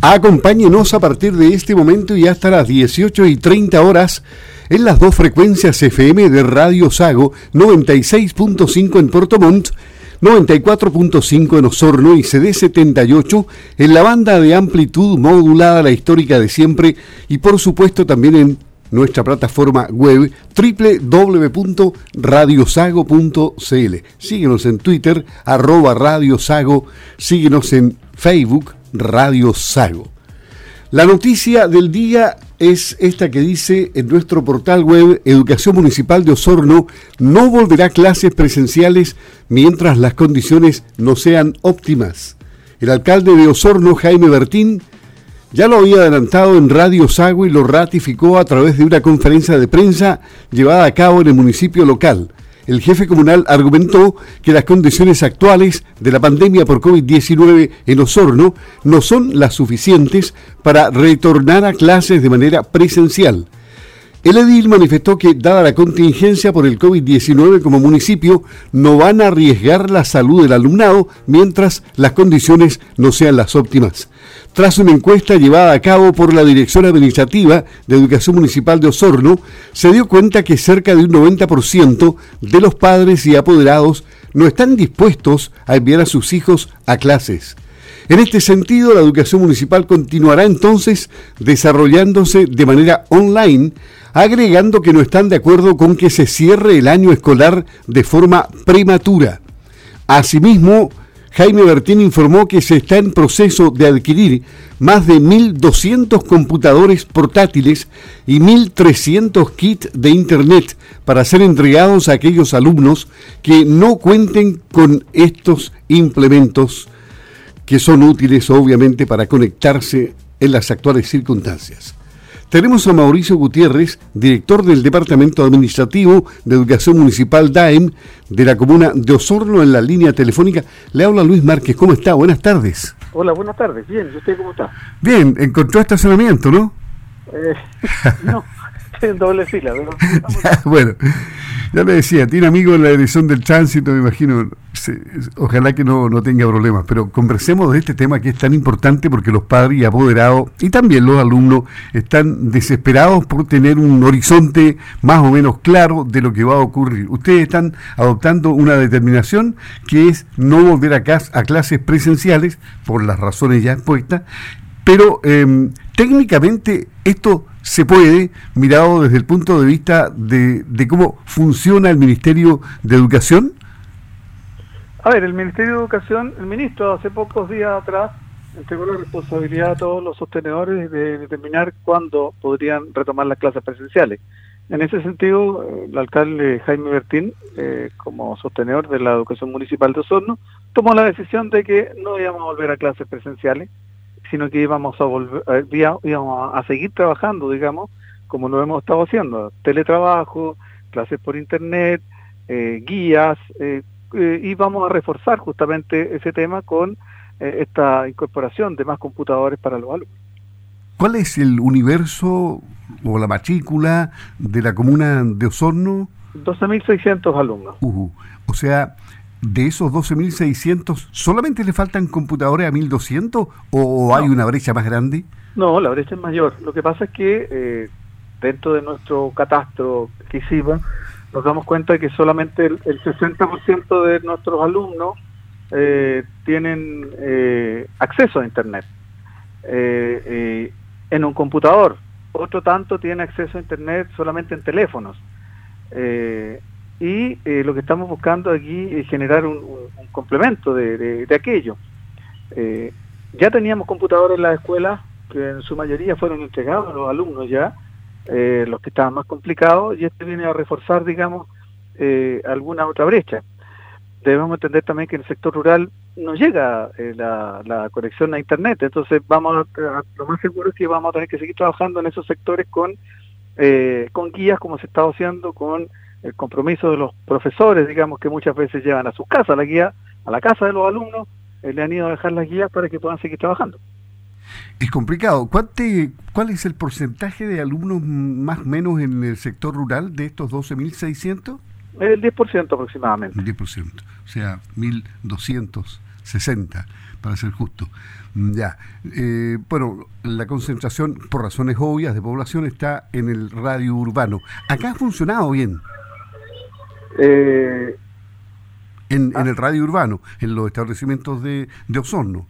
Acompáñenos a partir de este momento y hasta las 18 y 30 horas en las dos frecuencias FM de Radio Sago 96.5 en Puerto Montt 94.5 en Osorno y CD78 en la banda de amplitud modulada la histórica de siempre y por supuesto también en nuestra plataforma web www.radiosago.cl. Síguenos en Twitter, arroba Radio Sago, síguenos en Facebook, Radio Sago. La noticia del día es esta que dice en nuestro portal web Educación Municipal de Osorno no volverá a clases presenciales mientras las condiciones no sean óptimas. El alcalde de Osorno, Jaime Bertín, ya lo había adelantado en Radio Sago y lo ratificó a través de una conferencia de prensa llevada a cabo en el municipio local el jefe comunal argumentó que las condiciones actuales de la pandemia por COVID-19 en Osorno no son las suficientes para retornar a clases de manera presencial. El edil manifestó que, dada la contingencia por el COVID-19 como municipio, no van a arriesgar la salud del alumnado mientras las condiciones no sean las óptimas tras una encuesta llevada a cabo por la Dirección Administrativa de Educación Municipal de Osorno, se dio cuenta que cerca de un 90% de los padres y apoderados no están dispuestos a enviar a sus hijos a clases. En este sentido, la educación municipal continuará entonces desarrollándose de manera online, agregando que no están de acuerdo con que se cierre el año escolar de forma prematura. Asimismo, Jaime Bertín informó que se está en proceso de adquirir más de 1.200 computadores portátiles y 1.300 kits de Internet para ser entregados a aquellos alumnos que no cuenten con estos implementos que son útiles obviamente para conectarse en las actuales circunstancias. Tenemos a Mauricio Gutiérrez, director del Departamento Administrativo de Educación Municipal DAEM de la comuna de Osorno en la línea telefónica. Le habla Luis Márquez, ¿cómo está? Buenas tardes. Hola, buenas tardes. Bien, ¿y usted cómo está? Bien, encontró estacionamiento, ¿no? Eh, no, en doble fila. Pero bueno, ya le decía, tiene amigos en la dirección del tránsito, me imagino. ojalá que no, no tenga problemas, pero conversemos de este tema que es tan importante porque los padres y apoderados y también los alumnos están desesperados por tener un horizonte más o menos claro de lo que va a ocurrir. Ustedes están adoptando una determinación que es no volver a, a clases presenciales por las razones ya expuestas, pero eh, técnicamente esto se puede, mirado desde el punto de vista de, cómo funciona el Ministerio de Educación? A ver, el Ministerio de Educación, el ministro hace pocos días atrás entregó la responsabilidad a todos los sostenedores de determinar cuándo podrían retomar las clases presenciales. En ese sentido, el alcalde Jaime Bertín, eh, como sostenedor de la educación municipal de Osorno, tomó la decisión de que no íbamos a volver a clases presenciales, sino que íbamos a volver, íbamos a seguir trabajando, digamos, como lo hemos estado haciendo, teletrabajo, clases por internet, eh, guías, eh, eh, y vamos a reforzar justamente ese tema con esta incorporación de más computadores para los alumnos. ¿Cuál es el universo o la matrícula de la comuna de Osorno? 12.600 alumnos. O sea, de esos 12.600, ¿solamente le faltan computadores a 1.200 o, hay una brecha más grande? No, la brecha es mayor. Lo que pasa es que eh, dentro de nuestro catastro que hicimos, nos damos cuenta de que solamente el, 60% de nuestros alumnos eh, tienen eh, acceso a Internet en un computador. Otro tanto tiene acceso a Internet solamente en teléfonos y eh, lo que estamos buscando aquí es generar un, complemento de, aquello. Eh, ya teníamos computadores en las escuelas que en su mayoría fueron entregados a los alumnos ya, eh, los que estaban más complicados, y este viene a reforzar, digamos, alguna otra brecha. Debemos entender también que en el sector rural no llega la, conexión a Internet, entonces vamos a, lo más seguro es que vamos a tener que seguir trabajando en esos sectores con, con guías, como se está haciendo, con el compromiso de los profesores, digamos, que muchas veces llevan a sus casas la guía, a la casa de los alumnos, eh, le han ido a dejar las guías para que puedan seguir trabajando. Es complicado. ¿Cuál es el porcentaje de alumnos más o menos en el sector rural de estos 12.600? El 10% aproximadamente. El 10%, o sea, 1.260. para ser justo. Mm, ya. Eh, bueno, la concentración, por razones obvias de población, está en el radio urbano. ¿Acá ha funcionado bien? Eh, en, en, el radio urbano, en los establecimientos de, de Osorno.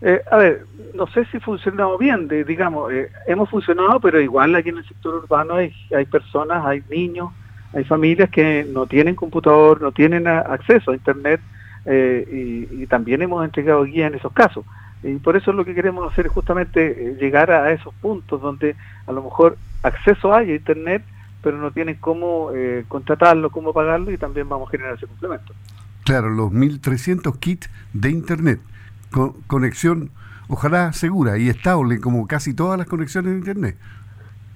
Eh, a ver, no sé si funcionado bien, de, digamos, eh, hemos funcionado, pero igual aquí en el sector urbano hay, hay personas, hay niños, hay familias que no tienen computador, no tienen acceso a Internet eh, y, también hemos entregado guía en esos casos. Y por eso lo que queremos hacer es justamente llegar a esos puntos donde a lo mejor acceso hay a Internet, pero no tienen cómo contratarlo, cómo pagarlo y también vamos a generar ese complemento. Claro, los 1.300 kits de Internet conexión, ojalá segura y estable, como casi todas las conexiones de Internet.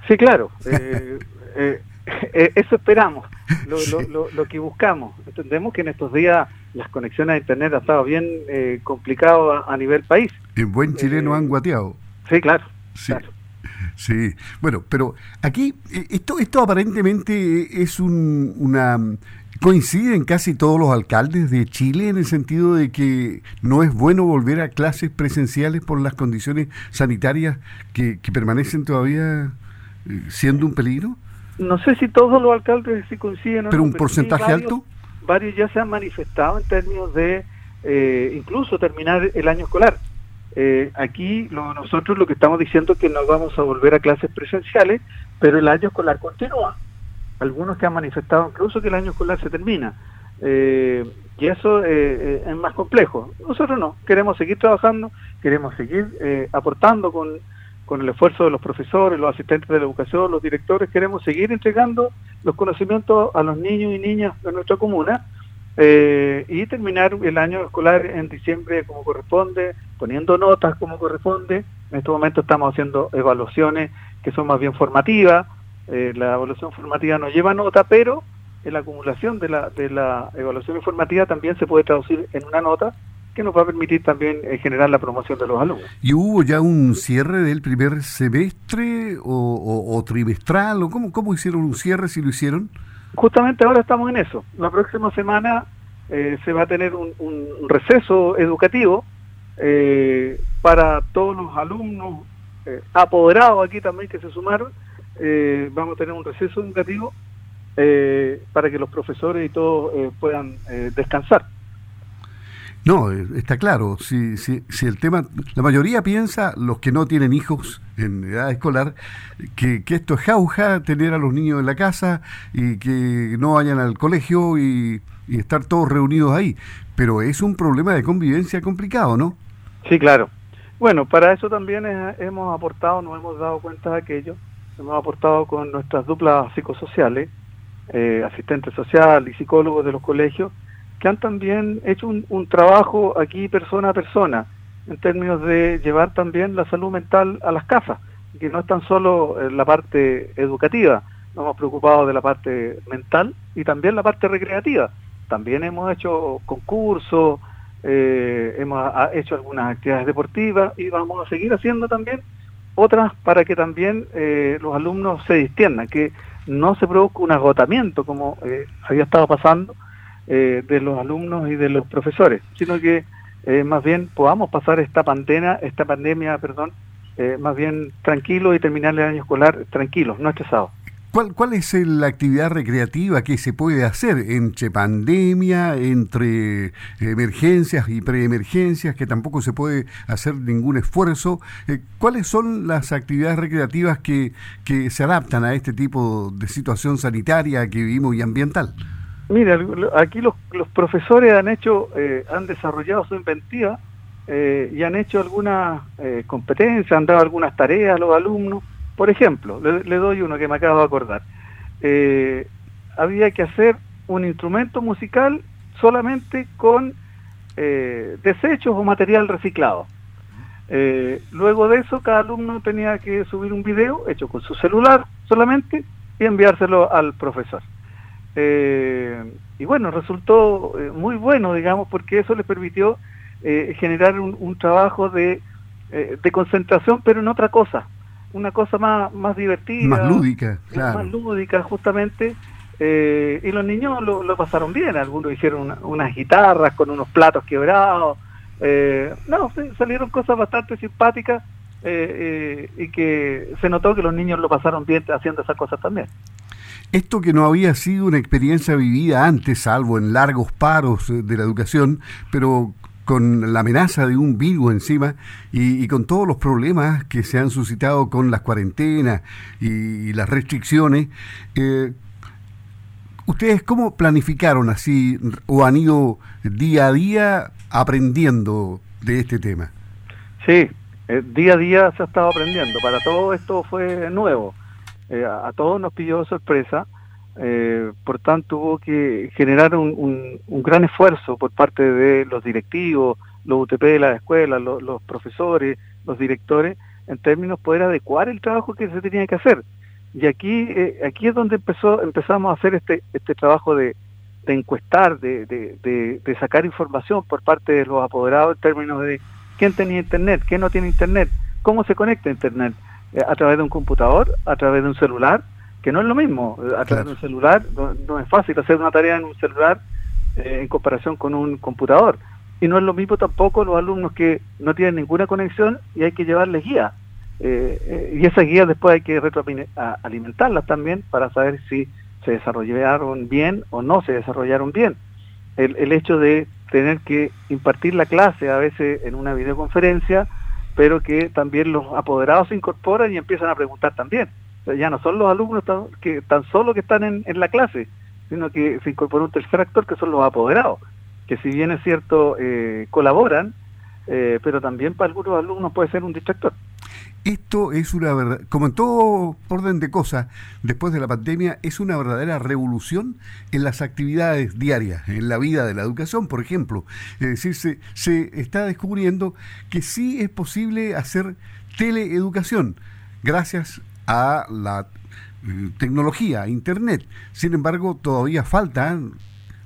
Sí, claro. Eh, eh, eh, eso esperamos, lo, que buscamos. Entendemos que en estos días las conexiones a Internet han estado bien complicado a, nivel país. En buen chileno han guateado. Sí, claro. Sí. Sí, bueno, pero aquí esto, esto aparentemente es un, una coinciden casi todos los alcaldes de Chile en el sentido de que no es bueno volver a clases presenciales por las condiciones sanitarias que, permanecen todavía eh, siendo un peligro? No sé si todos los alcaldes sí coinciden. ¿Pero un porcentaje alto? Varios ya se han manifestado en términos de eh, incluso terminar el año escolar. Eh, aquí nosotros lo que estamos diciendo es que no vamos a volver a clases presenciales, pero el año escolar continúa algunos que han manifestado incluso que el año escolar se termina. Eh, y eso eh, es más complejo. Nosotros no, queremos seguir trabajando, queremos seguir aportando con, con el esfuerzo de los profesores, los asistentes de la educación, los directores, queremos seguir entregando los conocimientos a los niños y niñas de nuestra comuna y terminar el año escolar en diciembre como corresponde, poniendo notas como corresponde. En este momento estamos haciendo evaluaciones que son más bien formativas, eh, la evaluación formativa no lleva nota, pero la acumulación de la, de la evaluación informativa también se puede traducir en una nota que nos va a permitir también eh, generar la promoción de los alumnos. ¿Y hubo ya un cierre del primer semestre o, trimestral? o cómo, cómo hicieron un cierre si lo hicieron? Justamente ahora estamos en eso. La próxima semana eh, se va a tener un, receso educativo para todos los alumnos apoderados aquí también que se sumaron eh, vamos a tener un receso educativo eh, para que los profesores y todos eh, puedan descansar. No, está claro. Si, si, si, el tema, la mayoría piensa, los que no tienen hijos en edad escolar, que, que, esto es jauja, tener a los niños en la casa y que no vayan al colegio y, estar todos reunidos ahí. Pero es un problema de convivencia complicado, ¿no? Sí, claro. Bueno, para eso también hemos aportado, nos hemos dado cuenta de aquello hemos aportado con nuestras duplas psicosociales, eh, asistentes social y psicólogos de los colegios, que han también hecho un, trabajo aquí persona a persona, en términos de llevar también la salud mental a las casas, que no es tan solo eh, la parte educativa, nos hemos preocupado de la parte mental y también la parte recreativa. También hemos hecho concursos, eh, hemos hecho algunas actividades deportivas y vamos a seguir haciendo también otras para que también eh, los alumnos se distiendan, que no se produzca un agotamiento como había estado pasando eh, de los alumnos y de los profesores, sino que más bien podamos pasar esta pandemia, esta pandemia, perdón, más bien tranquilo y terminar el año escolar tranquilos, no estresados. ¿Cuál, ¿Cuál es la actividad recreativa que se puede hacer entre pandemia, entre emergencias y preemergencias, que tampoco se puede hacer ningún esfuerzo? Eh, ¿Cuáles son las actividades recreativas que, que se adaptan a este tipo de situación sanitaria que vivimos y ambiental? Mira, aquí los, profesores han hecho, eh, han desarrollado su inventiva eh, y han hecho algunas competencias, han dado algunas tareas a los alumnos por ejemplo, le, doy uno que me acabo de acordar. Eh, había que hacer un instrumento musical solamente con eh, desechos o material reciclado. Eh, luego de eso, cada alumno tenía que subir un video hecho con su celular solamente y enviárselo al profesor. Y bueno, resultó muy bueno, digamos, porque eso le permitió generar un, trabajo de, de concentración, pero en otra cosa una cosa más, más divertida. Más lúdica, claro. Más lúdica, justamente. Eh, y los niños lo, pasaron bien. Algunos hicieron unas guitarras con unos platos quebrados. no, salieron cosas bastante simpáticas y que se notó que los niños lo pasaron bien haciendo esas cosas también. Esto que no había sido una experiencia vivida antes, salvo en largos paros de la educación, pero con la amenaza de un virus encima y, con todos los problemas que se han suscitado con las cuarentenas y, las restricciones, eh, ¿ustedes cómo planificaron así o han ido día a día aprendiendo de este tema? Sí, eh, día a día se ha estado aprendiendo. Para todo esto fue nuevo. Eh, a todos nos pidió sorpresa eh, por tanto, hubo que generar un, gran esfuerzo por parte de los directivos, los UTP de la escuela, los, profesores, los directores, en términos de poder adecuar el trabajo que se tenía que hacer. Y aquí, eh, aquí es donde empezó, empezamos a hacer este, este trabajo de, encuestar, de, de, sacar información por parte de los apoderados en términos de quién tenía internet, quién no tiene internet, cómo se conecta a internet, a través de un computador, a través de un celular, que no es lo mismo. A través de un celular no, es fácil hacer una tarea en un celular eh, en comparación con un computador. Y no es lo mismo tampoco los alumnos que no tienen ninguna conexión y hay que llevarles guía. Eh, eh, y esas guías después hay que alimentarlas también para saber si se desarrollaron bien o no se desarrollaron bien. El, el hecho de tener que impartir la clase a veces en una videoconferencia, pero que también los apoderados se incorporan y empiezan a preguntar también ya no son los alumnos tan, que tan solo que están en, la clase, sino que se incorpora un tercer actor que son los apoderados, que si bien es cierto, eh, colaboran, eh, pero también para algunos alumnos puede ser un distractor. Esto es una verdad, como en todo orden de cosas, después de la pandemia, es una verdadera revolución en las actividades diarias, en la vida de la educación, por ejemplo. Es decir, se, se está descubriendo que sí es posible hacer teleeducación gracias a la eh, tecnología, Internet. Sin embargo, todavía falta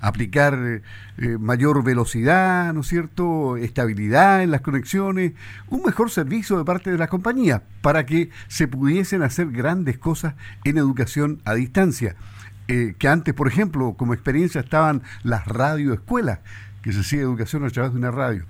aplicar eh, eh, mayor velocidad, ¿no es cierto?, estabilidad en las conexiones, un mejor servicio de parte de las compañías para que se pudiesen hacer grandes cosas en educación a distancia. que antes, por ejemplo, como experiencia estaban las radioescuelas, que se hacía educación a través de una radio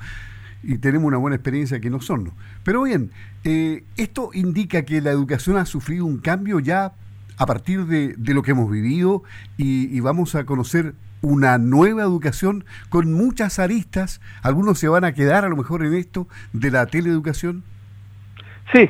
y tenemos una buena experiencia aquí en Osorno. Pero bien, eh, esto indica que la educación ha sufrido un cambio ya a partir de, lo que hemos vivido y, vamos a conocer una nueva educación con muchas aristas. Algunos se van a quedar a lo mejor en esto de la teleeducación. Sí,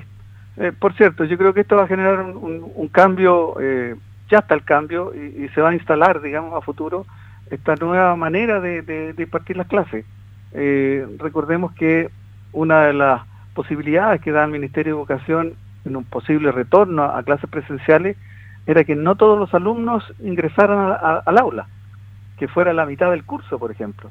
eh, por cierto, yo creo que esto va a generar un, cambio, eh, ya está el cambio y, se va a instalar, digamos, a futuro esta nueva manera de, de, de impartir las clases. Eh, recordemos que una de las posibilidades que da el Ministerio de Educación en un posible retorno a, clases presenciales era que no todos los alumnos ingresaran al aula, que fuera la mitad del curso, por ejemplo.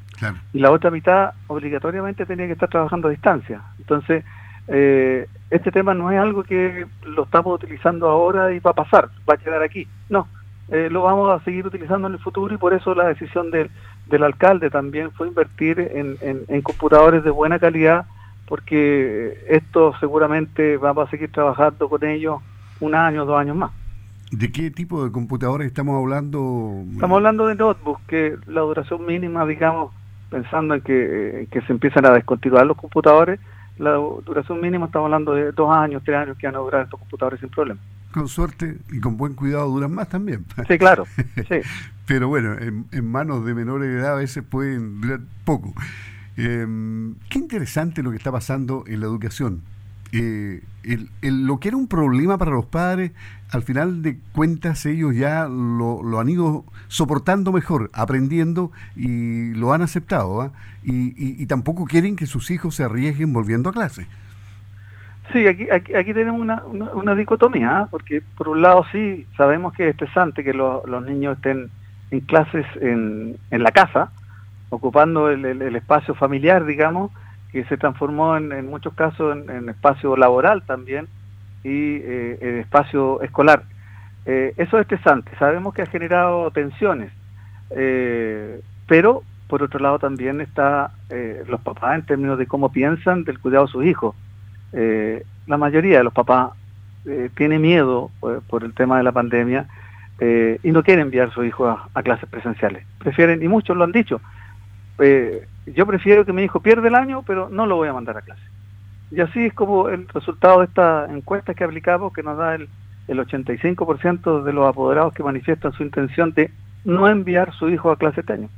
Y la otra mitad obligatoriamente tenía que estar trabajando a distancia. Entonces, eh, este tema no es algo que lo estamos utilizando ahora y va a pasar, va a quedar aquí. No, eh, lo vamos a seguir utilizando en el futuro y por eso la decisión del, del alcalde también fue invertir en, en, computadores de buena calidad porque esto seguramente vamos a seguir trabajando con ellos un año, dos años más. ¿De qué tipo de computadores estamos hablando? Estamos hablando de notebooks, que la duración mínima, digamos, pensando en que, eh, que se empiezan a descontinuar los computadores, la duración mínima estamos hablando de dos años, tres años que van a durar estos computadores sin problema con suerte y con buen cuidado duran más también. Sí, claro. Pero bueno, en, manos de menores de edad a veces pueden durar poco. Em, qué interesante lo que está pasando en la educación. Eh, lo que era un problema para los padres, al final de cuentas ellos ya lo, han ido soportando mejor, aprendiendo y lo han aceptado. ¿ah? y, tampoco quieren que sus hijos se arriesguen volviendo a clase. Sí, aquí, aquí, tenemos una, una, dicotomía, ¿ah? porque por un lado sí, sabemos que es estresante que los niños estén en clases en, en la casa, ocupando el, el, espacio familiar, digamos, que se transformó en, en muchos casos en, espacio laboral también y eh, en espacio escolar. Eh, eso es estresante, sabemos que ha generado tensiones, eh, pero por otro lado también está los papás en términos de cómo piensan del cuidado de sus hijos eh, la mayoría de los papás eh, tiene miedo eh, por el tema de la pandemia y no quieren enviar a sus hijos a, clases presenciales. Prefieren, y muchos lo han dicho, yo prefiero que mi hijo pierda el año, pero no lo voy a mandar a clase. Y así es como el resultado de esta encuesta que aplicamos, que nos da el, el 85% de los apoderados que manifiestan su intención de no enviar su hijo a clase este año.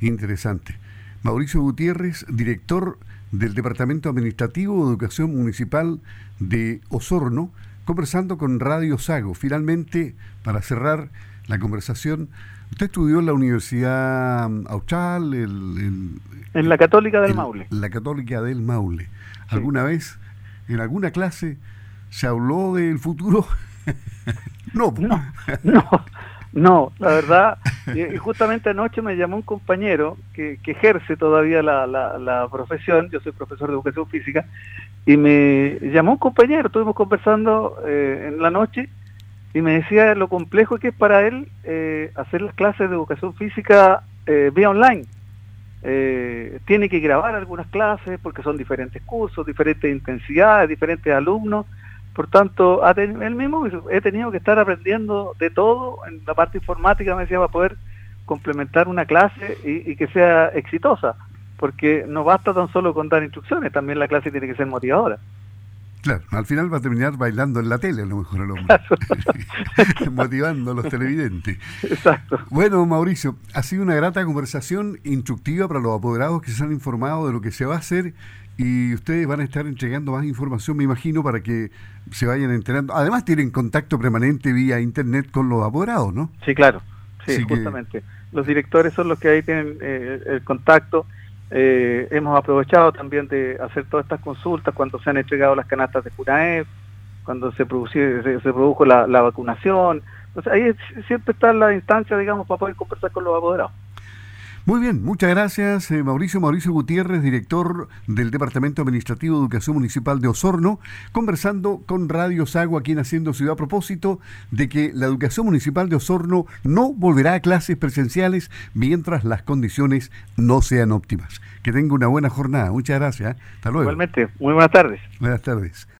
Interesante. Mauricio Gutiérrez, director del Departamento Administrativo de Educación Municipal de Osorno, conversando con Radio Sago. Finalmente, para cerrar la conversación, usted estudió en la Universidad Austral, en la Católica del Maule. La Católica del Maule. ¿Alguna vez, en alguna clase, se habló del futuro? no, no, no, no, la verdad, y justamente anoche me llamó un compañero que, ejerce todavía la, profesión, yo soy profesor de educación física, y me llamó un compañero, estuvimos conversando eh, en la noche, y me decía lo complejo que es para él eh, hacer las clases de educación física eh, vía online. tiene que grabar algunas clases porque son diferentes cursos, diferentes intensidades, diferentes alumnos, por tanto, él mismo he tenido que estar aprendiendo de todo en la parte informática, me decía, para poder complementar una clase y, que sea exitosa, porque no basta tan solo con dar instrucciones, también la clase tiene que ser motivadora. Claro, al final va a terminar bailando en la tele, a lo mejor el hombre. Motivando a los televidentes. Exacto. Bueno, Mauricio, ha sido una grata conversación instructiva para los apoderados que se han informado de lo que se va a hacer y ustedes van a estar entregando más información, me imagino, para que se vayan enterando. Además, tienen contacto permanente vía internet con los apoderados, ¿no? Sí, claro, sí, justamente. Los directores son los que ahí tienen eh, el contacto. Eh, hemos aprovechado también de hacer todas estas consultas cuando se han entregado las canastas de CUNAEP, cuando se, se, produjo la, la vacunación. Entonces, ahí siempre está la instancia, digamos, para poder conversar con los apoderados. Muy bien, muchas gracias eh, Mauricio. Mauricio Gutiérrez, director del Departamento Administrativo de Educación Municipal de Osorno, conversando con Radio Sago aquí en Haciendo Ciudad a propósito de que la educación municipal de Osorno no volverá a clases presenciales mientras las condiciones no sean óptimas. Que tenga una buena jornada. Muchas gracias. ¿eh? Hasta luego. Igualmente, muy buenas tardes. Buenas tardes.